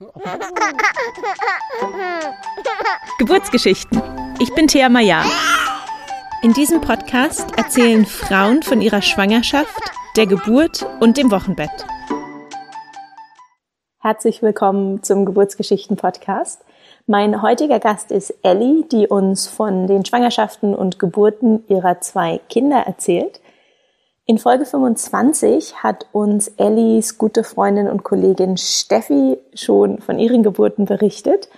Geburtsgeschichten. Ich bin Thea Maya. In diesem Podcast erzählen Frauen von ihrer Schwangerschaft, der Geburt und dem Wochenbett. Herzlich willkommen zum Geburtsgeschichten-Podcast. Mein heutiger Gast ist Ellie, die uns von den Schwangerschaften und Geburten ihrer zwei Kinder erzählt. In Folge 25 hat uns Ellis gute Freundin und Kollegin Steffi schon von ihren Geburten berichtet.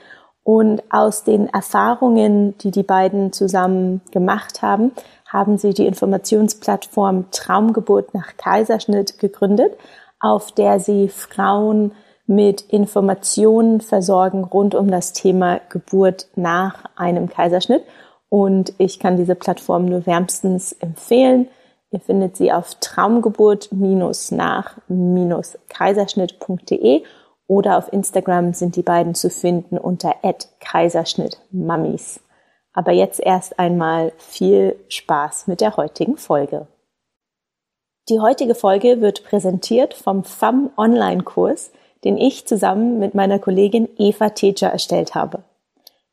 Und aus den Erfahrungen, die die beiden zusammen gemacht haben, haben sie die Informationsplattform Traumgeburt nach Kaiserschnitt gegründet, auf der sie Frauen mit Informationen versorgen rund um das Thema Geburt nach einem Kaiserschnitt. Und ich kann diese Plattform nur wärmstens empfehlen. Ihr findet sie auf traumgeburt-nach-kaiserschnitt.de oder auf Instagram sind die beiden zu finden unter kaiserschnittmammis. Aber jetzt erst einmal viel Spaß mit der heutigen Folge. Die heutige Folge wird präsentiert vom FAM Online-Kurs, den ich zusammen mit meiner Kollegin Eva Teja erstellt habe.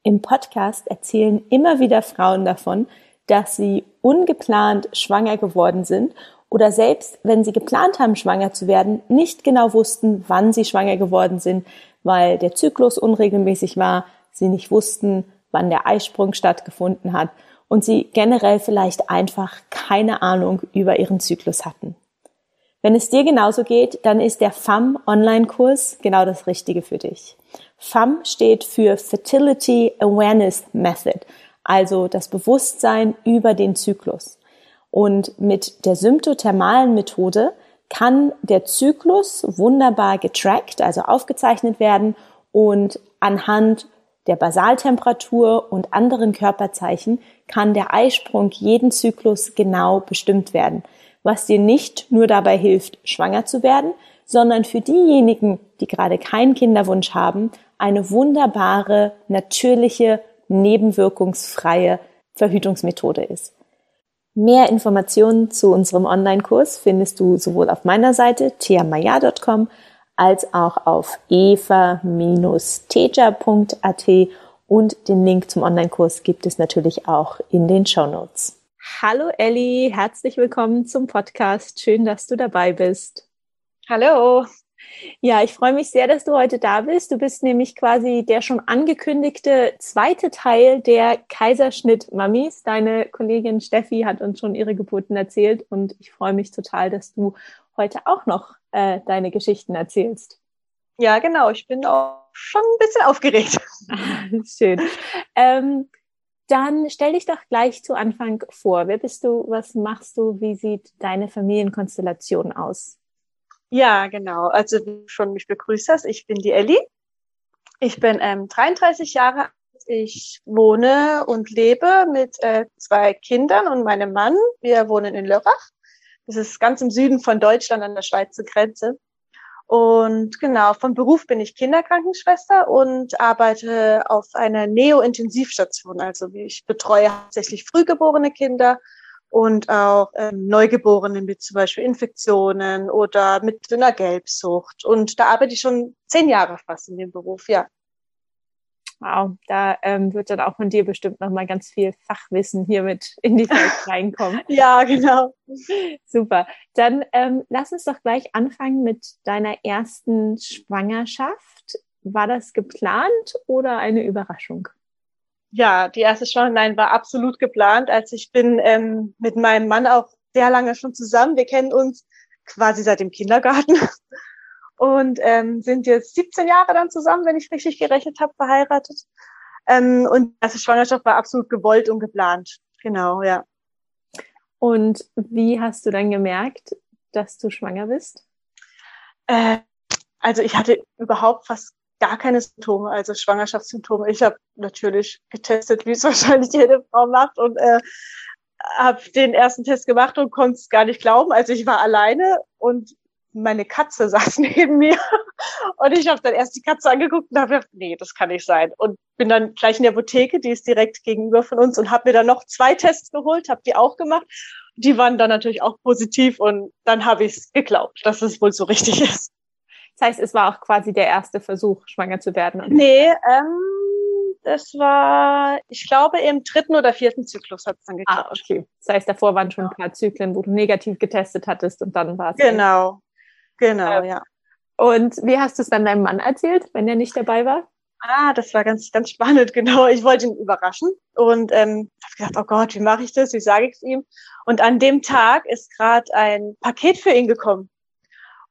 Im Podcast erzählen immer wieder Frauen davon, dass sie ungeplant schwanger geworden sind oder selbst wenn sie geplant haben, schwanger zu werden, nicht genau wussten, wann sie schwanger geworden sind, weil der Zyklus unregelmäßig war, sie nicht wussten, wann der Eisprung stattgefunden hat und sie generell vielleicht einfach keine Ahnung über ihren Zyklus hatten. Wenn es dir genauso geht, dann ist der FAM Online-Kurs genau das Richtige für dich. FAM steht für Fertility Awareness Method, also das Bewusstsein über den Zyklus. Und mit der symptothermalen Methode kann der Zyklus wunderbar getrackt, also aufgezeichnet werden und anhand der Basaltemperatur und anderen Körperzeichen kann der Eisprung jeden Zyklus genau bestimmt werden, was dir nicht nur dabei hilft, schwanger zu werden, sondern für diejenigen, die gerade keinen Kinderwunsch haben, eine wunderbare, natürliche nebenwirkungsfreie Verhütungsmethode ist. Mehr Informationen zu unserem Online-Kurs findest du sowohl auf meiner Seite theamaya.com als auch auf eva-teja.at und den Link zum Online-Kurs gibt es natürlich auch in den Show Notes. Hallo Elli, herzlich willkommen zum Podcast. Schön, dass du dabei bist. Hallo. Ja, ich freue mich sehr, dass du heute da bist. Du bist nämlich quasi der schon angekündigte zweite Teil der Kaiserschnitt-Mamis. Deine Kollegin Steffi hat uns schon ihre Geburten erzählt und ich freue mich total, dass du heute auch noch äh, deine Geschichten erzählst. Ja, genau. Ich bin auch schon ein bisschen aufgeregt. Schön. Ähm, dann stell dich doch gleich zu Anfang vor. Wer bist du? Was machst du? Wie sieht deine Familienkonstellation aus? Ja, genau. Also wie du schon mich begrüßt hast, ich bin die Elli. Ich bin ähm, 33 Jahre alt. Ich wohne und lebe mit äh, zwei Kindern und meinem Mann. Wir wohnen in Lörrach. Das ist ganz im Süden von Deutschland an der Schweizer Grenze. Und genau, vom Beruf bin ich Kinderkrankenschwester und arbeite auf einer Neo-Intensivstation. Also ich betreue hauptsächlich frühgeborene Kinder und auch ähm, Neugeborenen mit zum Beispiel Infektionen oder mit einer Gelbsucht. Und da arbeite ich schon zehn Jahre fast in dem Beruf, ja. Wow, da ähm, wird dann auch von dir bestimmt nochmal ganz viel Fachwissen hier mit in die Welt reinkommen. ja, genau. Super. Dann ähm, lass uns doch gleich anfangen mit deiner ersten Schwangerschaft. War das geplant oder eine Überraschung? Ja, die erste Schwangerschaft war absolut geplant. als ich bin ähm, mit meinem Mann auch sehr lange schon zusammen. Wir kennen uns quasi seit dem Kindergarten und ähm, sind jetzt 17 Jahre dann zusammen, wenn ich richtig gerechnet habe, verheiratet. Ähm, und die erste Schwangerschaft war absolut gewollt und geplant. Genau, ja. Und wie hast du dann gemerkt, dass du schwanger bist? Äh, also ich hatte überhaupt fast gar keine Symptome, also Schwangerschaftssymptome. Ich habe natürlich getestet, wie es wahrscheinlich jede Frau macht und äh, habe den ersten Test gemacht und konnte es gar nicht glauben. Also ich war alleine und meine Katze saß neben mir und ich habe dann erst die Katze angeguckt und habe gedacht, nee, das kann nicht sein. Und bin dann gleich in der Apotheke, die ist direkt gegenüber von uns und habe mir dann noch zwei Tests geholt, habe die auch gemacht. Die waren dann natürlich auch positiv und dann habe ich es geglaubt, dass es wohl so richtig ist. Das heißt, es war auch quasi der erste Versuch, schwanger zu werden. Nee, ähm, das war, ich glaube, im dritten oder vierten Zyklus hat es dann geklappt. Ah, okay. Das heißt, davor waren schon ein paar Zyklen, wo du negativ getestet hattest und dann war es. Genau, genau, ja. Und wie hast du es dann deinem Mann erzählt, wenn er nicht dabei war? Ah, das war ganz, ganz spannend, genau. Ich wollte ihn überraschen und ähm, habe gedacht, oh Gott, wie mache ich das? Wie sage ich es ihm? Und an dem Tag ist gerade ein Paket für ihn gekommen.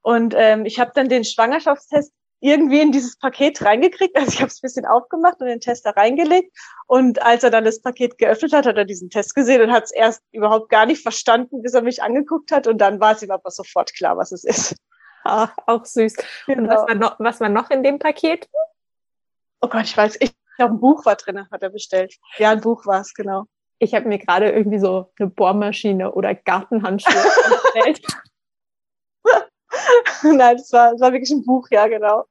Und ähm, ich habe dann den Schwangerschaftstest irgendwie in dieses Paket reingekriegt. Also ich habe es ein bisschen aufgemacht und den Test da reingelegt. Und als er dann das Paket geöffnet hat, hat er diesen Test gesehen und hat es erst überhaupt gar nicht verstanden, bis er mich angeguckt hat. Und dann war es ihm aber sofort klar, was es ist. Ach, auch süß. Genau. Und was war, noch, was war noch in dem Paket? Oh Gott, ich weiß, ich glaube, ein Buch war drin, hat er bestellt. Ja, ein Buch war es, genau. Ich habe mir gerade irgendwie so eine Bohrmaschine oder Gartenhandschuhe bestellt. Nein, das war, das war wirklich ein Buch, ja, genau.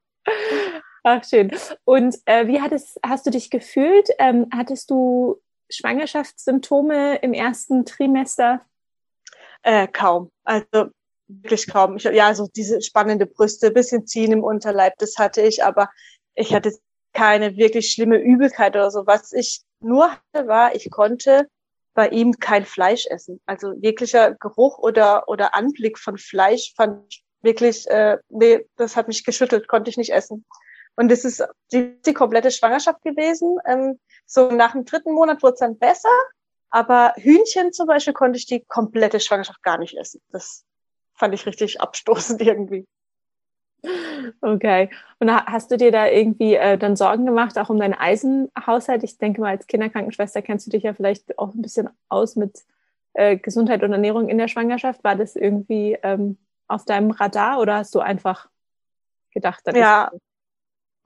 Ach, schön. Und äh, wie hattest, hast du dich gefühlt? Ähm, hattest du Schwangerschaftssymptome im ersten Trimester? Äh, kaum. Also wirklich kaum. Ich, ja, so diese spannende Brüste, bisschen ziehen im Unterleib, das hatte ich, aber ich hatte keine wirklich schlimme Übelkeit oder so. Was ich nur hatte, war, ich konnte bei ihm kein Fleisch essen. Also jeglicher Geruch oder, oder Anblick von Fleisch fand ich wirklich, äh, nee, das hat mich geschüttelt, konnte ich nicht essen. Und das ist die, die komplette Schwangerschaft gewesen. Ähm, so nach dem dritten Monat wurde es dann besser, aber Hühnchen zum Beispiel konnte ich die komplette Schwangerschaft gar nicht essen. Das fand ich richtig abstoßend irgendwie. Okay. Und hast du dir da irgendwie äh, dann Sorgen gemacht, auch um deinen Eisenhaushalt? Ich denke mal, als Kinderkrankenschwester kennst du dich ja vielleicht auch ein bisschen aus mit äh, Gesundheit und Ernährung in der Schwangerschaft. War das irgendwie ähm, auf deinem Radar oder hast du einfach gedacht, das ja, ist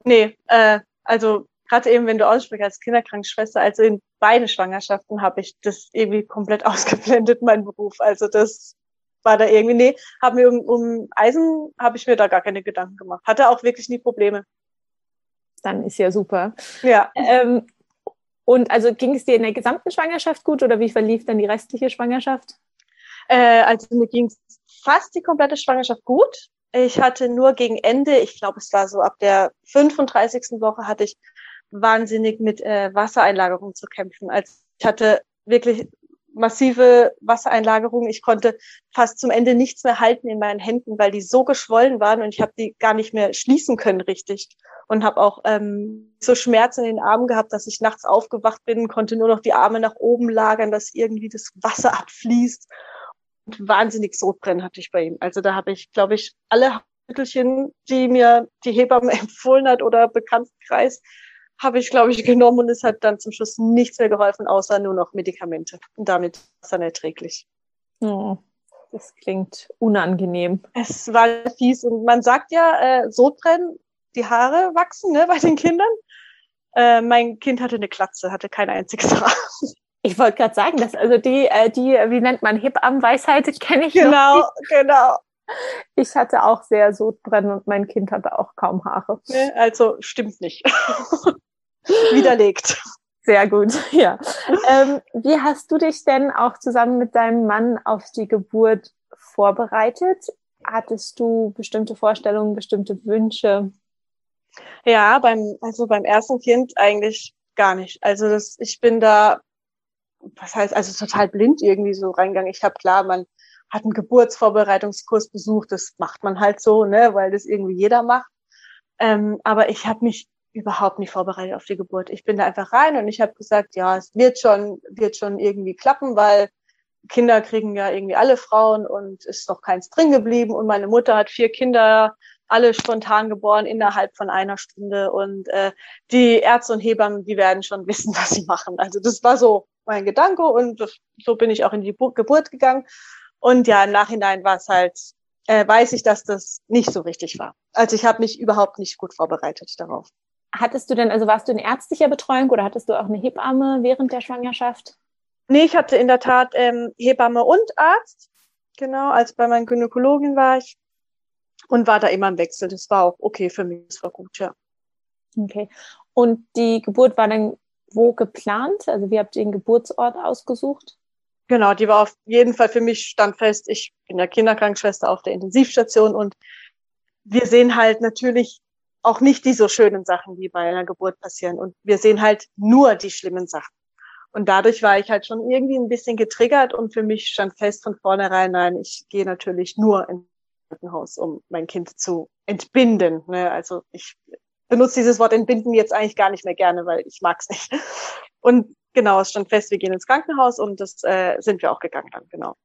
nee, äh, also gerade eben, wenn du aussprichst als Kinderkrankenschwester, also in beiden Schwangerschaften habe ich das irgendwie komplett ausgeblendet, mein Beruf. Also das war da irgendwie, nee, hab mir um, um Eisen habe ich mir da gar keine Gedanken gemacht. Hatte auch wirklich nie Probleme. Dann ist ja super. Ja. Ähm, und also ging es dir in der gesamten Schwangerschaft gut oder wie verlief dann die restliche Schwangerschaft? Äh, also mir ging fast die komplette Schwangerschaft gut. Ich hatte nur gegen Ende, ich glaube, es war so ab der 35. Woche, hatte ich wahnsinnig mit äh, Wassereinlagerung zu kämpfen. Also ich hatte wirklich massive Wassereinlagerung. Ich konnte fast zum Ende nichts mehr halten in meinen Händen, weil die so geschwollen waren und ich habe die gar nicht mehr schließen können richtig. Und habe auch ähm, so Schmerzen in den Armen gehabt, dass ich nachts aufgewacht bin, konnte nur noch die Arme nach oben lagern, dass irgendwie das Wasser abfließt wahnsinnig Sodbrennen hatte ich bei ihm. Also da habe ich, glaube ich, alle Mittelchen, die mir die Hebamme empfohlen hat oder Bekanntenkreis, habe ich, glaube ich, genommen und es hat dann zum Schluss nichts mehr geholfen, außer nur noch Medikamente. Und damit war es dann erträglich. Oh, das klingt unangenehm. Es war fies und man sagt ja, äh, Sodbrennen, die Haare wachsen ne, bei den Kindern. Äh, mein Kind hatte eine Klatze, hatte kein einziges Haar. Ich wollte gerade sagen, dass also die, äh, die, wie nennt man Hebammenweisheit, kenne ich Genau, genau. Ich hatte auch sehr Sodbrennen und mein Kind hatte auch kaum Haare. Nee, also stimmt nicht. Widerlegt. Sehr gut, ja. Ähm, wie hast du dich denn auch zusammen mit deinem Mann auf die Geburt vorbereitet? Hattest du bestimmte Vorstellungen, bestimmte Wünsche? Ja, beim, also beim ersten Kind eigentlich gar nicht. Also das, ich bin da was heißt, also total blind irgendwie so reingegangen. Ich habe klar, man hat einen Geburtsvorbereitungskurs besucht, das macht man halt so, ne, weil das irgendwie jeder macht. Ähm, aber ich habe mich überhaupt nicht vorbereitet auf die Geburt. Ich bin da einfach rein und ich habe gesagt, ja, es wird schon, wird schon irgendwie klappen, weil Kinder kriegen ja irgendwie alle Frauen und ist noch keins drin geblieben und meine Mutter hat vier Kinder, alle spontan geboren innerhalb von einer Stunde und äh, die Ärzte und Hebammen, die werden schon wissen, was sie machen. Also das war so mein Gedanke und das, so bin ich auch in die Geburt gegangen. Und ja, im Nachhinein war es halt, äh, weiß ich, dass das nicht so richtig war. Also ich habe mich überhaupt nicht gut vorbereitet darauf. Hattest du denn, also warst du in ärztlicher Betreuung oder hattest du auch eine Hebamme während der Schwangerschaft? Nee, ich hatte in der Tat ähm, Hebamme und Arzt. Genau, als bei meinen Gynäkologin war ich und war da immer im Wechsel. Das war auch okay für mich, das war gut, ja. Okay. Und die Geburt war dann wo geplant? Also wie habt ihr den Geburtsort ausgesucht? Genau, die war auf jeden Fall für mich standfest. Ich bin ja Kinderkrankenschwester auf der Intensivstation und wir sehen halt natürlich auch nicht die so schönen Sachen, die bei einer Geburt passieren. Und wir sehen halt nur die schlimmen Sachen. Und dadurch war ich halt schon irgendwie ein bisschen getriggert und für mich stand fest von vornherein, nein, ich gehe natürlich nur ins Krankenhaus, um mein Kind zu entbinden. Ne? Also ich benutze dieses Wort entbinden jetzt eigentlich gar nicht mehr gerne, weil ich mag es nicht. Und genau, es stand fest, wir gehen ins Krankenhaus und das äh, sind wir auch gegangen dann, genau.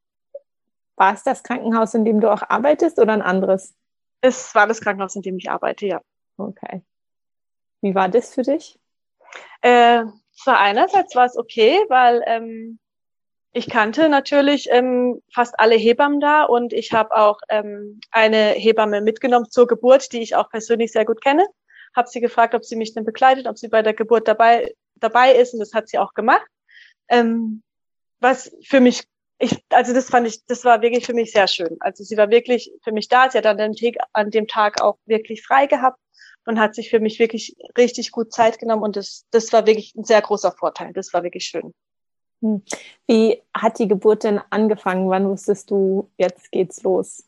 War es das Krankenhaus, in dem du auch arbeitest oder ein anderes? Es war das Krankenhaus, in dem ich arbeite, ja. Okay. Wie war das für dich? Äh, zwar einerseits war es okay, weil ähm, ich kannte natürlich ähm, fast alle Hebammen da und ich habe auch ähm, eine Hebamme mitgenommen zur Geburt, die ich auch persönlich sehr gut kenne. Habe sie gefragt, ob sie mich denn begleitet, ob sie bei der Geburt dabei dabei ist und das hat sie auch gemacht. Ähm, was für mich ich, also das fand ich, das war wirklich für mich sehr schön. Also sie war wirklich für mich da. Sie hat an dem, Tag, an dem Tag auch wirklich frei gehabt und hat sich für mich wirklich richtig gut Zeit genommen und das, das war wirklich ein sehr großer Vorteil. Das war wirklich schön. Hm. Wie hat die Geburt denn angefangen? Wann wusstest du, jetzt geht's los?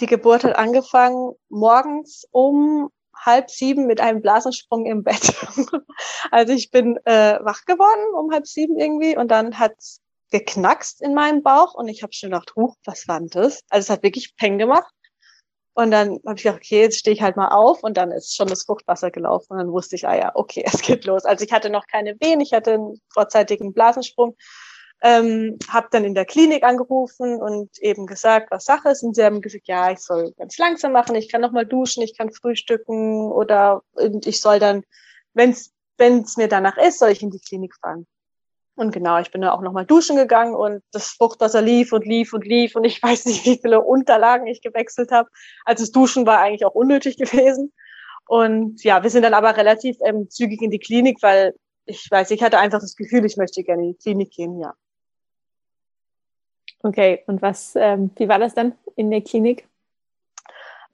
Die Geburt hat angefangen morgens um halb sieben mit einem Blasensprung im Bett. also ich bin äh, wach geworden um halb sieben irgendwie und dann hat geknackst in meinem Bauch und ich habe schon gedacht, huch, was war das? Also es hat wirklich Peng gemacht. Und dann habe ich gedacht, okay, jetzt stehe ich halt mal auf und dann ist schon das Fruchtwasser gelaufen und dann wusste ich, ah ja, okay, es geht los. Also ich hatte noch keine Wehen, ich hatte einen vorzeitigen Blasensprung, ähm, habe dann in der Klinik angerufen und eben gesagt, was Sache ist und sie haben gesagt, ja, ich soll ganz langsam machen, ich kann noch mal duschen, ich kann frühstücken oder ich soll dann, wenn es mir danach ist, soll ich in die Klinik fahren. Und genau, ich bin dann auch nochmal duschen gegangen und das Fruchtwasser lief und lief und lief und ich weiß nicht, wie viele Unterlagen ich gewechselt habe. Also das Duschen war eigentlich auch unnötig gewesen. Und ja, wir sind dann aber relativ ähm, zügig in die Klinik, weil ich weiß, ich hatte einfach das Gefühl, ich möchte gerne in die Klinik gehen, ja. Okay, und was, ähm, wie war das dann in der Klinik?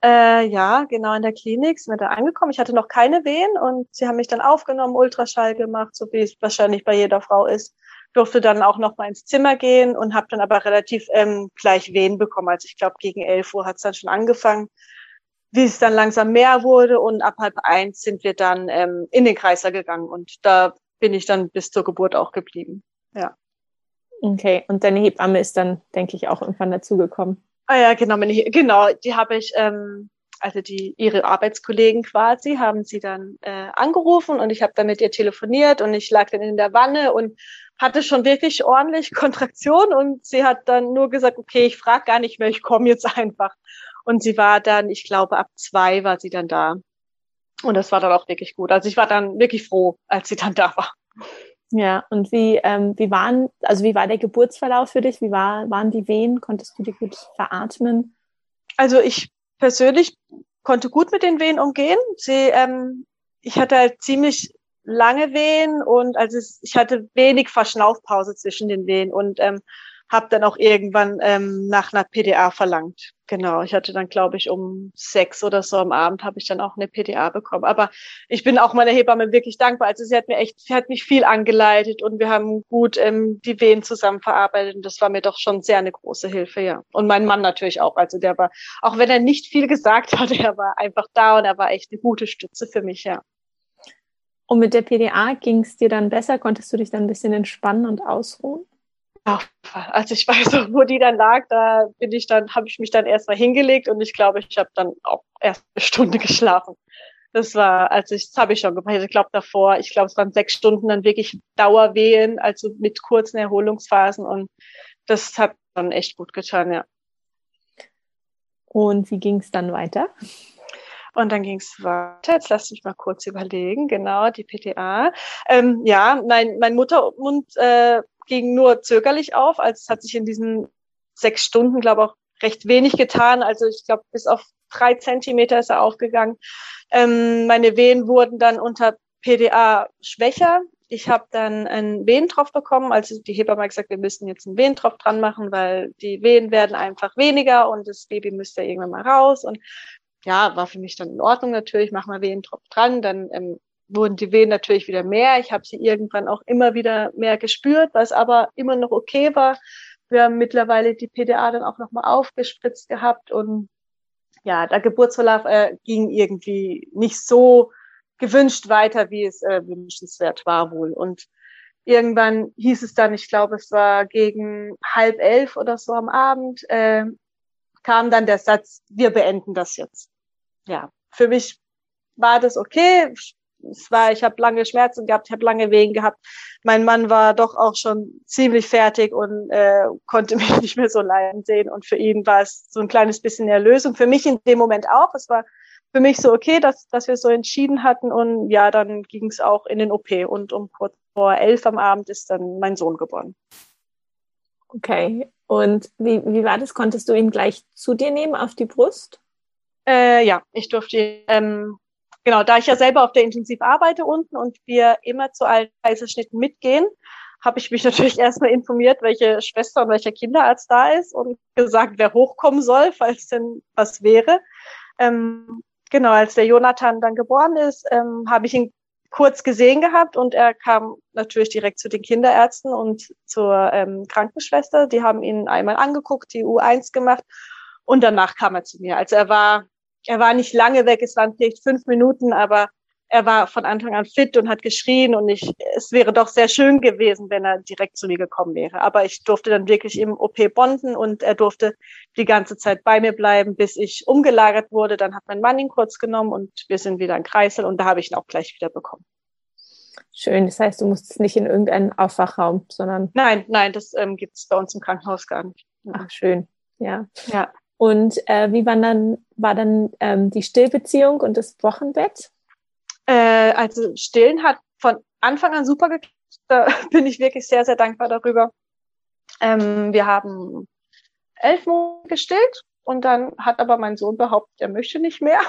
Äh, ja, genau in der Klinik sind wir da angekommen. Ich hatte noch keine Wehen und sie haben mich dann aufgenommen, Ultraschall gemacht, so wie es wahrscheinlich bei jeder Frau ist. Durfte dann auch noch mal ins Zimmer gehen und habe dann aber relativ ähm, gleich Wehen bekommen. Also ich glaube, gegen 11 Uhr hat es dann schon angefangen, wie es dann langsam mehr wurde und ab halb eins sind wir dann ähm, in den Kreiser gegangen und da bin ich dann bis zur Geburt auch geblieben. Ja. Okay, und deine Hebamme ist dann, denke ich, auch irgendwann dazugekommen. Ah ja, genau, genau, die habe ich, ähm, also die ihre Arbeitskollegen quasi, haben sie dann äh, angerufen und ich habe dann mit ihr telefoniert und ich lag dann in der Wanne und hatte schon wirklich ordentlich Kontraktion und sie hat dann nur gesagt, okay, ich frage gar nicht mehr, ich komme jetzt einfach. Und sie war dann, ich glaube, ab zwei war sie dann da. Und das war dann auch wirklich gut. Also ich war dann wirklich froh, als sie dann da war. Ja, und wie, ähm, wie waren, also wie war der Geburtsverlauf für dich? Wie war, waren die Wehen? Konntest du die gut veratmen? Also ich persönlich konnte gut mit den Wehen umgehen. Sie, ähm, ich hatte halt ziemlich lange Wehen und also ich hatte wenig Verschnaufpause zwischen den Wehen und ähm, habe dann auch irgendwann ähm, nach einer PDA verlangt. Genau, ich hatte dann, glaube ich, um sechs oder so am Abend habe ich dann auch eine PDA bekommen. Aber ich bin auch meiner Hebamme wirklich dankbar. Also sie hat mir echt, sie hat mich viel angeleitet und wir haben gut ähm, die Wehen zusammen verarbeitet. Und das war mir doch schon sehr eine große Hilfe, ja. Und mein Mann natürlich auch. Also der war, auch wenn er nicht viel gesagt hat, er war einfach da und er war echt eine gute Stütze für mich, ja. Und mit der PDA ging es dir dann besser? Konntest du dich dann ein bisschen entspannen und ausruhen? Als ich weiß, wo die dann lag, da bin ich dann, habe ich mich dann erstmal hingelegt und ich glaube, ich habe dann auch erst eine Stunde geschlafen. Das war, also ich, das habe ich schon gemacht. Ich glaube davor, ich glaube, es waren sechs Stunden dann wirklich Dauerwehen, also mit kurzen Erholungsphasen und das hat dann echt gut getan, ja. Und wie ging es dann weiter? Und dann ging es weiter. Jetzt lass mich mal kurz überlegen. Genau, die PTA. Ähm, ja, mein, mein Muttermund äh, ging nur zögerlich auf. Also es hat sich in diesen sechs Stunden, glaube ich, auch recht wenig getan. Also ich glaube, bis auf drei Zentimeter ist er aufgegangen. Ähm, meine Wehen wurden dann unter PDA schwächer. Ich habe dann einen Wehentropf bekommen. Also die Hebamme hat gesagt, wir müssen jetzt einen Wehentropf dran machen, weil die Wehen werden einfach weniger und das Baby müsste irgendwann mal raus. Und ja, war für mich dann in Ordnung natürlich, mach mal Wehentropf dran. Dann ähm, wurden die Wehen natürlich wieder mehr. Ich habe sie irgendwann auch immer wieder mehr gespürt, was aber immer noch okay war. Wir haben mittlerweile die PDA dann auch nochmal aufgespritzt gehabt und ja, der Geburtsverlauf äh, ging irgendwie nicht so gewünscht weiter, wie es äh, wünschenswert war wohl. Und irgendwann hieß es dann, ich glaube, es war gegen halb elf oder so am Abend, äh, kam dann der Satz, wir beenden das jetzt. Ja, für mich war das okay. Es war, ich habe lange Schmerzen gehabt, ich habe lange Wehen gehabt. Mein Mann war doch auch schon ziemlich fertig und äh, konnte mich nicht mehr so leiden sehen. Und für ihn war es so ein kleines bisschen Erlösung. Für mich in dem Moment auch. Es war für mich so okay, dass, dass wir so entschieden hatten. Und ja, dann ging es auch in den OP. Und um kurz vor elf am Abend ist dann mein Sohn geboren. Okay. Und wie, wie war das? Konntest du ihn gleich zu dir nehmen auf die Brust? Äh, ja, ich durfte, ähm, genau, da ich ja selber auf der Intensiv arbeite unten und wir immer zu allen Kaiserschnitten mitgehen, habe ich mich natürlich erstmal informiert, welche Schwester und welcher Kinderarzt da ist und gesagt, wer hochkommen soll, falls denn was wäre. Ähm, genau, als der Jonathan dann geboren ist, ähm, habe ich ihn kurz gesehen gehabt und er kam natürlich direkt zu den Kinderärzten und zur ähm, Krankenschwester. Die haben ihn einmal angeguckt, die U1 gemacht und danach kam er zu mir. Also er war, er war nicht lange weg, es waren vielleicht fünf Minuten, aber er war von Anfang an fit und hat geschrien und ich, es wäre doch sehr schön gewesen, wenn er direkt zu mir gekommen wäre. Aber ich durfte dann wirklich im OP bonden und er durfte die ganze Zeit bei mir bleiben, bis ich umgelagert wurde. Dann hat mein Mann ihn kurz genommen und wir sind wieder in Kreisel und da habe ich ihn auch gleich wieder bekommen. Schön, das heißt, du musstest nicht in irgendeinen Aufwachraum, sondern. Nein, nein, das ähm, gibt es bei uns im Krankenhaus gar nicht. Ach, schön. Ja. Ja. Und äh, wie war dann, war dann ähm, die Stillbeziehung und das Wochenbett? Äh, also Stillen hat von Anfang an super geklappt. Da bin ich wirklich sehr, sehr dankbar darüber. Ähm, wir haben elf Monate gestillt und dann hat aber mein Sohn behauptet, er möchte nicht mehr.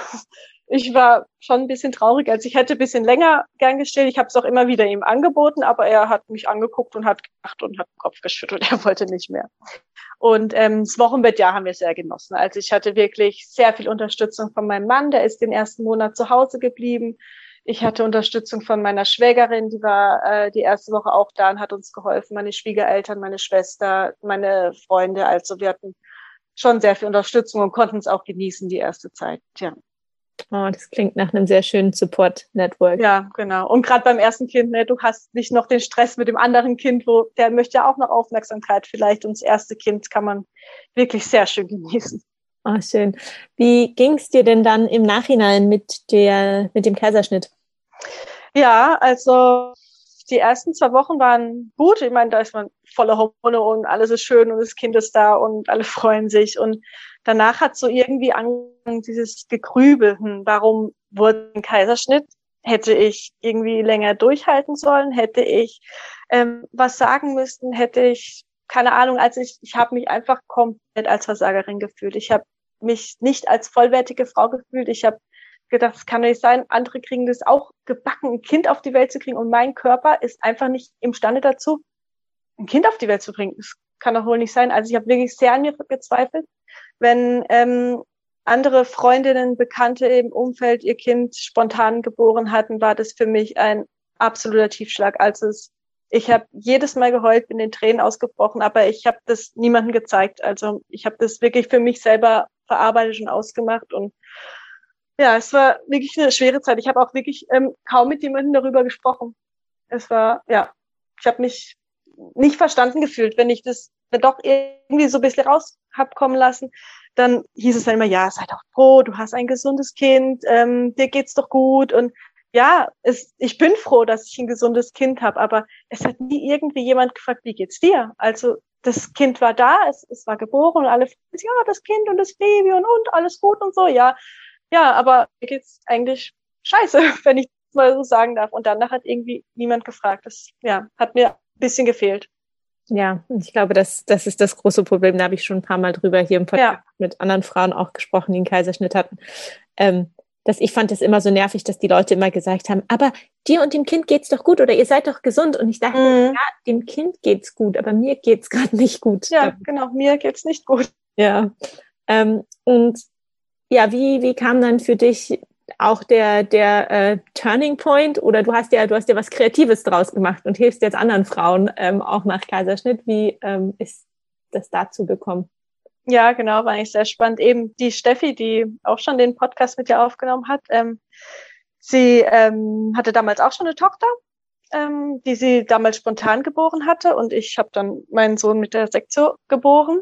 Ich war schon ein bisschen traurig, als ich hätte ein bisschen länger gern gestillt. Ich habe es auch immer wieder ihm angeboten, aber er hat mich angeguckt und hat gedacht und hat den Kopf geschüttelt. Er wollte nicht mehr. Und ähm, das Wochenbettjahr haben wir sehr genossen. Also ich hatte wirklich sehr viel Unterstützung von meinem Mann, der ist den ersten Monat zu Hause geblieben. Ich hatte Unterstützung von meiner Schwägerin, die war äh, die erste Woche auch da und hat uns geholfen. Meine Schwiegereltern, meine Schwester, meine Freunde. Also wir hatten schon sehr viel Unterstützung und konnten es auch genießen die erste Zeit. Ja. Oh, das klingt nach einem sehr schönen Support-Network. Ja, genau. Und gerade beim ersten Kind, ne, du hast nicht noch den Stress mit dem anderen Kind, wo der möchte ja auch noch Aufmerksamkeit vielleicht. Und das erste Kind kann man wirklich sehr schön genießen. Oh, schön. Wie ging es dir denn dann im Nachhinein mit der, mit dem Kaiserschnitt? Ja, also die ersten zwei Wochen waren gut. Ich meine, da ist man voller Hormone und alles ist schön und das Kind ist da und alle freuen sich. Und danach hat so irgendwie angefangen, dieses Gegrübel, hm, warum wurde ein Kaiserschnitt? Hätte ich irgendwie länger durchhalten sollen? Hätte ich ähm, was sagen müssen? Hätte ich, keine Ahnung, als ich, ich habe mich einfach komplett als Versagerin gefühlt. Ich habe mich nicht als vollwertige Frau gefühlt. Ich habe gedacht, das kann nicht sein. Andere kriegen das auch gebacken, ein Kind auf die Welt zu kriegen und mein Körper ist einfach nicht imstande dazu, ein Kind auf die Welt zu bringen. Das kann doch wohl nicht sein. Also ich habe wirklich sehr an mir gezweifelt wenn ähm, andere Freundinnen, Bekannte im Umfeld ihr Kind spontan geboren hatten, war das für mich ein absoluter Tiefschlag. Also es, ich habe jedes Mal geheult, bin in Tränen ausgebrochen, aber ich habe das niemandem gezeigt. Also ich habe das wirklich für mich selber verarbeitet und ausgemacht und ja, es war wirklich eine schwere Zeit. Ich habe auch wirklich ähm, kaum mit jemandem darüber gesprochen. Es war, ja, ich habe mich nicht verstanden gefühlt, wenn ich das doch irgendwie so ein bisschen raus hab kommen lassen, dann hieß es dann immer, ja, sei doch froh, du hast ein gesundes Kind, ähm, dir geht's doch gut und ja, es, ich bin froh, dass ich ein gesundes Kind habe, aber es hat nie irgendwie jemand gefragt, wie geht's dir? Also das Kind war da, es, es war geboren und alle, ja, das Kind und das Baby und, und alles gut und so, ja. Ja, aber mir geht's eigentlich scheiße, wenn ich mal so sagen darf. Und danach hat irgendwie niemand gefragt. Das, ja, hat mir bisschen gefehlt. Ja, ich glaube, das, das ist das große Problem. Da habe ich schon ein paar Mal drüber hier im Podcast ja. mit anderen Frauen auch gesprochen, die einen Kaiserschnitt hatten. Ähm, dass ich fand es immer so nervig, dass die Leute immer gesagt haben, aber dir und dem Kind geht's doch gut oder ihr seid doch gesund. Und ich dachte, mhm. ja, dem Kind geht's gut, aber mir geht's gerade nicht gut. Ja, genau, mir geht's nicht gut. Ja. Ähm, und ja, wie, wie kam dann für dich auch der, der äh, Turning Point oder du hast ja, du hast ja was Kreatives draus gemacht und hilfst jetzt anderen Frauen ähm, auch nach Kaiserschnitt. Wie ähm, ist das dazu gekommen? Ja, genau, war eigentlich sehr spannend. Eben die Steffi, die auch schon den Podcast mit dir aufgenommen hat, ähm, sie ähm, hatte damals auch schon eine Tochter, ähm, die sie damals spontan geboren hatte und ich habe dann meinen Sohn mit der Sektion geboren.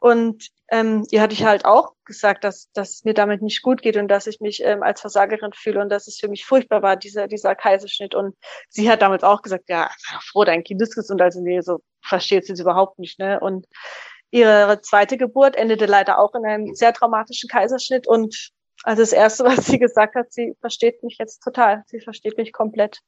Und ähm, ihr hatte ich halt auch gesagt, dass, dass es mir damit nicht gut geht und dass ich mich ähm, als Versagerin fühle und dass es für mich furchtbar war, dieser, dieser Kaiserschnitt. Und sie hat damals auch gesagt, ja, froh, dein Kind ist gesund. Also nee, so versteht sie es überhaupt nicht. Ne? Und ihre zweite Geburt endete leider auch in einem sehr traumatischen Kaiserschnitt. Und also das Erste, was sie gesagt hat, sie versteht mich jetzt total. Sie versteht mich komplett.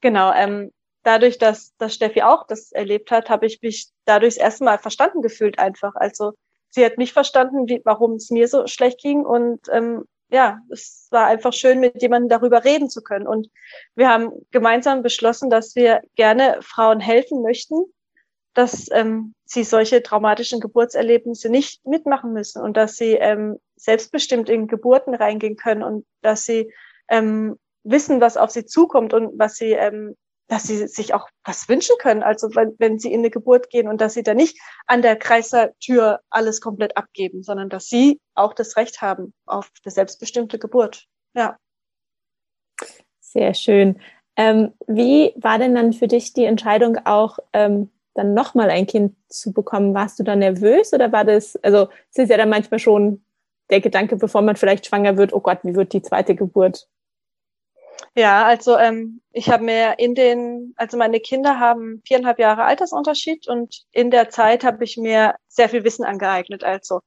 Genau, ähm, dadurch, dass, dass Steffi auch das erlebt hat, habe ich mich dadurch erstmal verstanden gefühlt einfach. Also sie hat mich verstanden, wie, warum es mir so schlecht ging und ähm, ja, es war einfach schön, mit jemandem darüber reden zu können. Und wir haben gemeinsam beschlossen, dass wir gerne Frauen helfen möchten, dass ähm, sie solche traumatischen Geburtserlebnisse nicht mitmachen müssen und dass sie ähm, selbstbestimmt in Geburten reingehen können und dass sie ähm, wissen, was auf sie zukommt und was sie ähm, dass sie sich auch was wünschen können. Also wenn, wenn sie in eine Geburt gehen und dass sie da nicht an der Kreistür alles komplett abgeben, sondern dass sie auch das Recht haben auf eine selbstbestimmte Geburt. Ja. Sehr schön. Ähm, wie war denn dann für dich die Entscheidung auch, ähm, dann nochmal ein Kind zu bekommen? Warst du da nervös oder war das, also es ist ja dann manchmal schon der Gedanke, bevor man vielleicht schwanger wird, oh Gott, wie wird die zweite Geburt? Ja, also ähm, ich habe mir in den, also meine Kinder haben viereinhalb Jahre Altersunterschied und in der Zeit habe ich mir sehr viel Wissen angeeignet. Also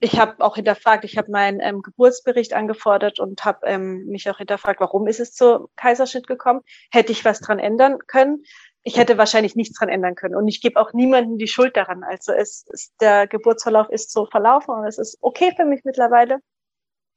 ich habe auch hinterfragt, ich habe meinen ähm, Geburtsbericht angefordert und habe ähm, mich auch hinterfragt, warum ist es zum Kaiserschnitt gekommen? Hätte ich was dran ändern können? Ich hätte wahrscheinlich nichts dran ändern können und ich gebe auch niemandem die Schuld daran. Also es, es der Geburtsverlauf ist so verlaufen und es ist okay für mich mittlerweile.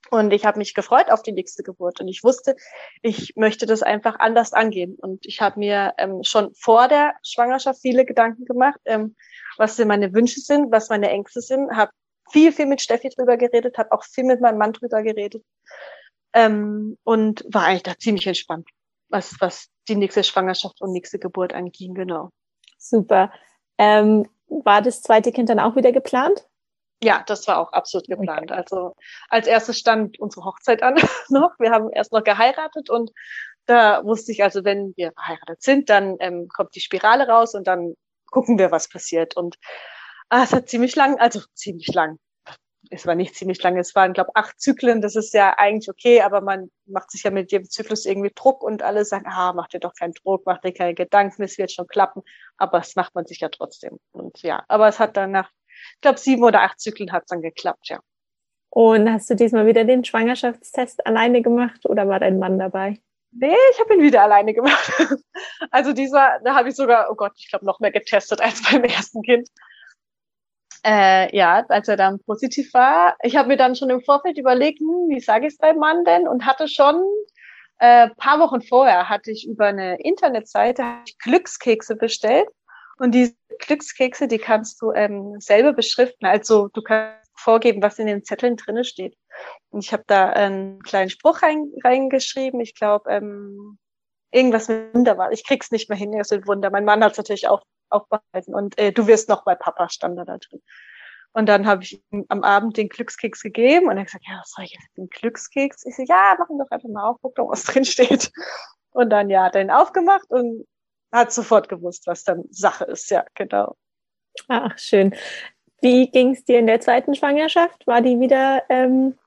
Und ich habe mich gefreut auf die nächste Geburt. Und ich wusste, ich möchte das einfach anders angehen. Und ich habe mir ähm, schon vor der Schwangerschaft viele Gedanken gemacht, ähm, was denn meine Wünsche sind, was meine Ängste sind. Habe viel, viel mit Steffi drüber geredet, habe auch viel mit meinem Mann drüber geredet. Ähm, und war eigentlich da ziemlich entspannt, was, was die nächste Schwangerschaft und nächste Geburt anging, genau. Super. Ähm, war das zweite Kind dann auch wieder geplant? Ja, das war auch absolut geplant. Also als erstes stand unsere Hochzeit an noch. Wir haben erst noch geheiratet und da wusste ich also, wenn wir verheiratet sind, dann ähm, kommt die Spirale raus und dann gucken wir, was passiert. Und ah, es hat ziemlich lang, also ziemlich lang. Es war nicht ziemlich lang, es waren, glaube acht Zyklen. Das ist ja eigentlich okay, aber man macht sich ja mit jedem Zyklus irgendwie Druck und alle sagen, ah, mach dir doch keinen Druck, mach dir keine Gedanken, es wird schon klappen. Aber es macht man sich ja trotzdem. Und ja, aber es hat dann nach ich glaube, sieben oder acht Zyklen hat es dann geklappt, ja. Und hast du diesmal wieder den Schwangerschaftstest alleine gemacht oder war dein Mann dabei? Nee, ich habe ihn wieder alleine gemacht. Also dieser, da habe ich sogar, oh Gott, ich glaube, noch mehr getestet als beim ersten Kind. Äh, ja, als er dann positiv war. Ich habe mir dann schon im Vorfeld überlegt, hm, wie sage ich es beim Mann denn? Und hatte schon äh, paar Wochen vorher hatte ich über eine Internetseite Glückskekse bestellt. Und diese Glückskekse, die kannst du ähm, selber beschriften. Also du kannst vorgeben, was in den Zetteln drinne steht. Und ich habe da einen kleinen Spruch rein, reingeschrieben. Ich glaube, ähm, irgendwas mit Wunder war. Ich krieg's nicht mehr hin, das ist Wunder. Mein Mann hat es natürlich auch aufbehalten. Und äh, du wirst noch bei Papa stand da drin. Und dann habe ich ihm am Abend den Glückskeks gegeben und er hat gesagt, ja, was soll ich jetzt den Glückskeks? Ich so, ja, machen doch einfach mal auf, guck doch, was drin steht. Und dann, ja, hat er ihn aufgemacht und hat sofort gewusst, was dann Sache ist. Ja, genau. Ach, schön. Wie ging es dir in der zweiten Schwangerschaft? War die wieder ähm,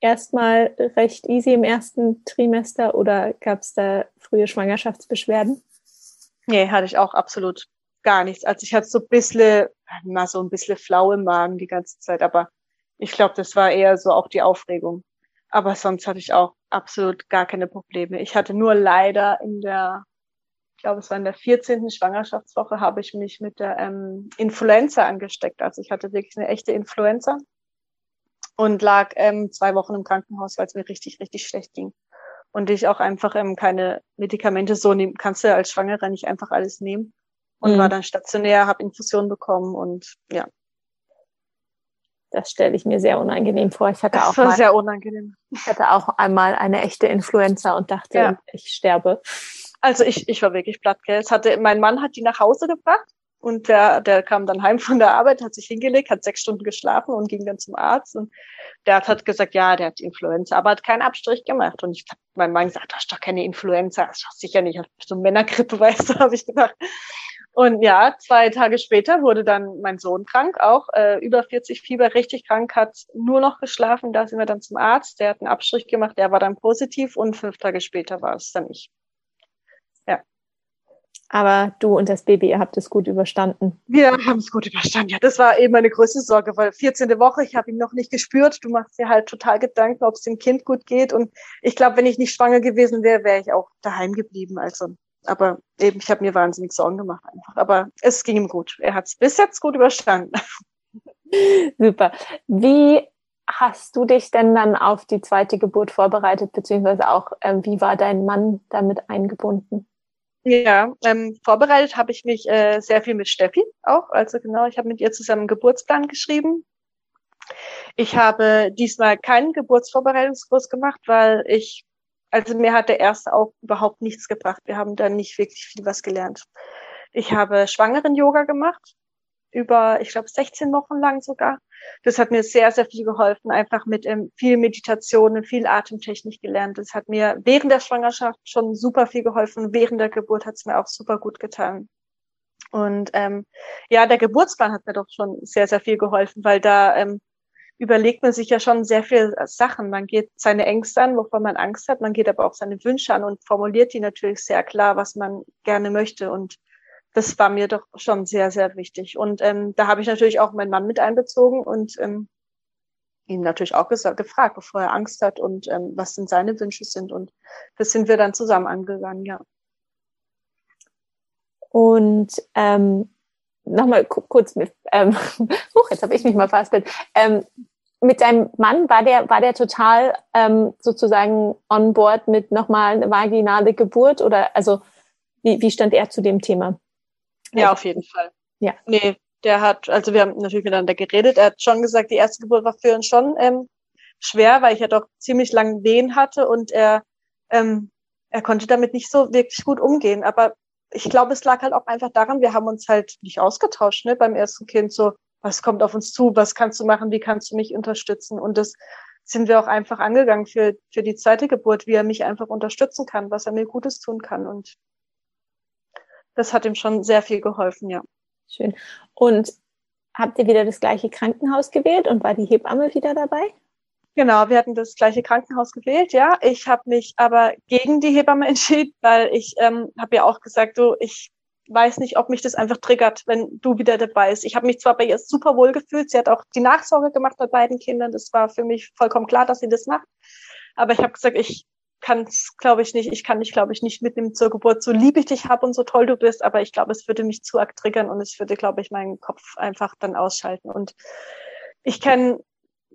erstmal recht easy im ersten Trimester oder gab es da frühe Schwangerschaftsbeschwerden? Nee, hatte ich auch absolut gar nichts. Also ich hatte so ein bisschen, mal so ein bisschen flau im Magen die ganze Zeit, aber ich glaube, das war eher so auch die Aufregung. Aber sonst hatte ich auch absolut gar keine Probleme. Ich hatte nur leider in der glaube, es war in der 14. Schwangerschaftswoche, habe ich mich mit der ähm, Influenza angesteckt. Also ich hatte wirklich eine echte Influenza und lag ähm, zwei Wochen im Krankenhaus, weil es mir richtig, richtig schlecht ging. Und ich auch einfach ähm, keine Medikamente so nehmen, kannst du als Schwangere nicht einfach alles nehmen. Und mhm. war dann stationär, habe Infusion bekommen und ja. Das stelle ich mir sehr unangenehm vor. Ich hatte das auch war mal, sehr unangenehm. Ich hatte auch einmal eine echte Influenza und dachte, ja. ich sterbe. Also ich, ich war wirklich platt, gell. Es hatte, mein Mann hat die nach Hause gebracht Und der, der kam dann heim von der Arbeit, hat sich hingelegt, hat sechs Stunden geschlafen und ging dann zum Arzt. Und der Arzt hat gesagt, ja, der hat Influenza, aber hat keinen Abstrich gemacht. Und ich habe mein Mann gesagt, das ist doch keine Influenza, das ist doch sicher nicht, so Männergrippe, weißt du, habe ich gedacht. Und ja, zwei Tage später wurde dann mein Sohn krank, auch äh, über 40 Fieber, richtig krank, hat nur noch geschlafen. Da sind wir dann zum Arzt, der hat einen Abstrich gemacht, der war dann positiv und fünf Tage später war es dann ich. Aber du und das Baby, ihr habt es gut überstanden. Wir haben es gut überstanden. Ja, das war eben meine größte Sorge, weil 14. Woche, ich habe ihn noch nicht gespürt. Du machst dir halt total Gedanken, ob es dem Kind gut geht. Und ich glaube, wenn ich nicht schwanger gewesen wäre, wäre ich auch daheim geblieben. Also aber eben, ich habe mir wahnsinnig Sorgen gemacht einfach. Aber es ging ihm gut. Er hat es bis jetzt gut überstanden. Super. Wie hast du dich denn dann auf die zweite Geburt vorbereitet, beziehungsweise auch, ähm, wie war dein Mann damit eingebunden? Ja, ähm, vorbereitet habe ich mich äh, sehr viel mit Steffi auch. Also genau, ich habe mit ihr zusammen einen Geburtsplan geschrieben. Ich habe diesmal keinen Geburtsvorbereitungskurs gemacht, weil ich also mir hat der erste auch überhaupt nichts gebracht. Wir haben da nicht wirklich viel was gelernt. Ich habe Schwangeren-Yoga gemacht, über, ich glaube, 16 Wochen lang sogar. Das hat mir sehr, sehr viel geholfen, einfach mit ähm, viel Meditation und viel Atemtechnik gelernt. Das hat mir während der Schwangerschaft schon super viel geholfen. Während der Geburt hat es mir auch super gut getan. Und ähm, ja, der Geburtsplan hat mir doch schon sehr, sehr viel geholfen, weil da ähm, überlegt man sich ja schon sehr viele Sachen. Man geht seine Ängste an, wovon man Angst hat. Man geht aber auch seine Wünsche an und formuliert die natürlich sehr klar, was man gerne möchte. Und das war mir doch schon sehr, sehr wichtig. Und ähm, da habe ich natürlich auch meinen Mann mit einbezogen und ähm, ihn natürlich auch gefragt, bevor er Angst hat und ähm, was denn seine Wünsche sind. Und das sind wir dann zusammen angegangen, ja. Und ähm, nochmal kurz mit, ähm, huch, jetzt habe ich mich mal verhaspelt. Ähm, mit deinem Mann war der war der total ähm, sozusagen on board mit nochmal eine vaginale Geburt oder also wie, wie stand er zu dem Thema? Ja, auf jeden Fall. Ja. Nee, der hat, also wir haben natürlich miteinander geredet. Er hat schon gesagt, die erste Geburt war für uns schon ähm, schwer, weil ich ja doch ziemlich lange Wehen hatte und er ähm, er konnte damit nicht so wirklich gut umgehen. Aber ich glaube, es lag halt auch einfach daran, wir haben uns halt nicht ausgetauscht, ne, beim ersten Kind so, was kommt auf uns zu, was kannst du machen, wie kannst du mich unterstützen? Und das sind wir auch einfach angegangen für, für die zweite Geburt, wie er mich einfach unterstützen kann, was er mir Gutes tun kann. Und das hat ihm schon sehr viel geholfen, ja. Schön. Und habt ihr wieder das gleiche Krankenhaus gewählt und war die Hebamme wieder dabei? Genau, wir hatten das gleiche Krankenhaus gewählt, ja. Ich habe mich aber gegen die Hebamme entschieden, weil ich ähm, habe ja auch gesagt, so ich weiß nicht, ob mich das einfach triggert, wenn du wieder dabei bist. Ich habe mich zwar bei ihr super wohl gefühlt, sie hat auch die Nachsorge gemacht bei beiden Kindern, das war für mich vollkommen klar, dass sie das macht. Aber ich habe gesagt, ich kann es, glaube ich, nicht, ich kann dich, glaube ich, nicht mitnehmen zur Geburt, so lieb ich dich habe und so toll du bist, aber ich glaube, es würde mich zu arg triggern und es würde, glaube ich, meinen Kopf einfach dann ausschalten. Und ich kenne